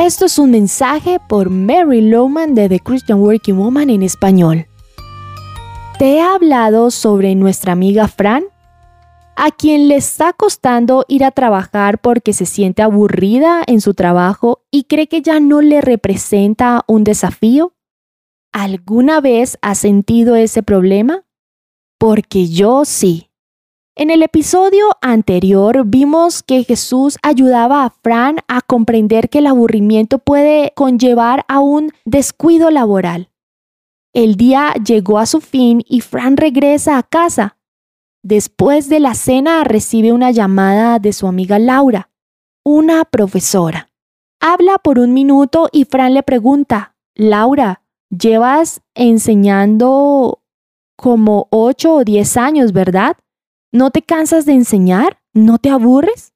Esto es un mensaje por Mary Lowman de The Christian Working Woman en español. Te he hablado sobre nuestra amiga Fran, a quien le está costando ir a trabajar porque se siente aburrida en su trabajo y cree que ya no le representa un desafío. ¿Alguna vez has sentido ese problema? Porque yo sí. En el episodio anterior vimos que Jesús ayudaba a Fran a comprender que el aburrimiento puede conllevar a un descuido laboral. El día llegó a su fin y Fran regresa a casa. Después de la cena recibe una llamada de su amiga Laura, una profesora. Habla por un minuto y Fran le pregunta, Laura, llevas enseñando como 8 o 10 años, ¿verdad? ¿No te cansas de enseñar? ¿No te aburres?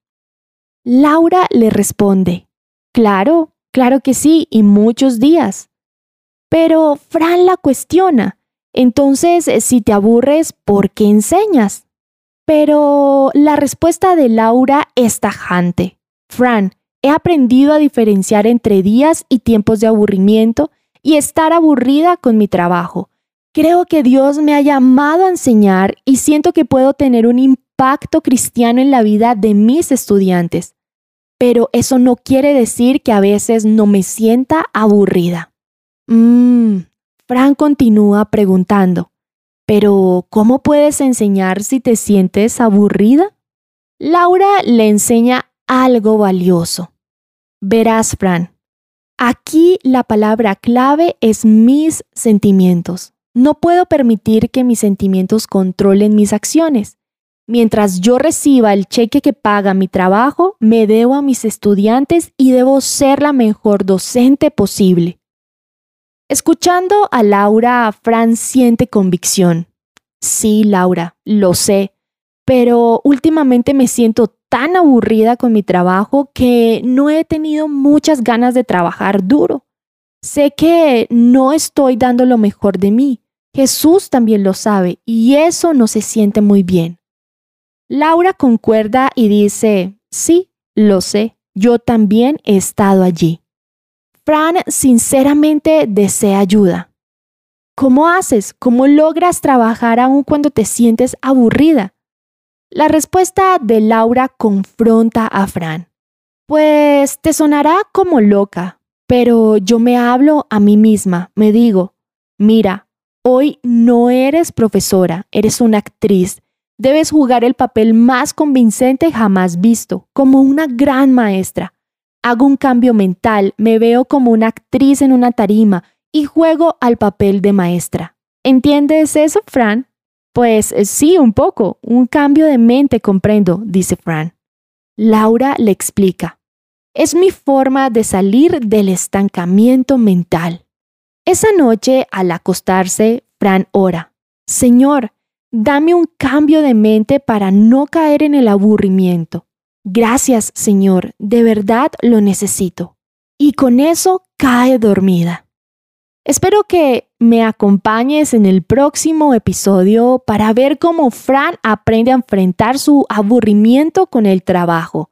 Laura le responde, Claro, claro que sí, y muchos días. Pero Fran la cuestiona. Entonces, si te aburres, ¿por qué enseñas? Pero la respuesta de Laura es tajante. Fran, he aprendido a diferenciar entre días y tiempos de aburrimiento y estar aburrida con mi trabajo. Creo que Dios me ha llamado a enseñar y siento que puedo tener un impacto cristiano en la vida de mis estudiantes. Pero eso no quiere decir que a veces no me sienta aburrida. Mmm, Fran continúa preguntando, pero ¿cómo puedes enseñar si te sientes aburrida? Laura le enseña algo valioso. Verás, Fran, aquí la palabra clave es mis sentimientos. No puedo permitir que mis sentimientos controlen mis acciones. Mientras yo reciba el cheque que paga mi trabajo, me debo a mis estudiantes y debo ser la mejor docente posible. Escuchando a Laura, Fran siente convicción. Sí, Laura, lo sé, pero últimamente me siento tan aburrida con mi trabajo que no he tenido muchas ganas de trabajar duro. Sé que no estoy dando lo mejor de mí, Jesús también lo sabe y eso no se siente muy bien. Laura concuerda y dice, sí, lo sé, yo también he estado allí. Fran sinceramente desea ayuda. ¿Cómo haces? ¿Cómo logras trabajar aún cuando te sientes aburrida? La respuesta de Laura confronta a Fran. Pues te sonará como loca, pero yo me hablo a mí misma, me digo, mira, Hoy no eres profesora, eres una actriz. Debes jugar el papel más convincente jamás visto, como una gran maestra. Hago un cambio mental, me veo como una actriz en una tarima y juego al papel de maestra. ¿Entiendes eso, Fran? Pues eh, sí, un poco. Un cambio de mente comprendo, dice Fran. Laura le explica. Es mi forma de salir del estancamiento mental. Esa noche, al acostarse, Fran ora, Señor, dame un cambio de mente para no caer en el aburrimiento. Gracias, Señor, de verdad lo necesito. Y con eso cae dormida. Espero que me acompañes en el próximo episodio para ver cómo Fran aprende a enfrentar su aburrimiento con el trabajo.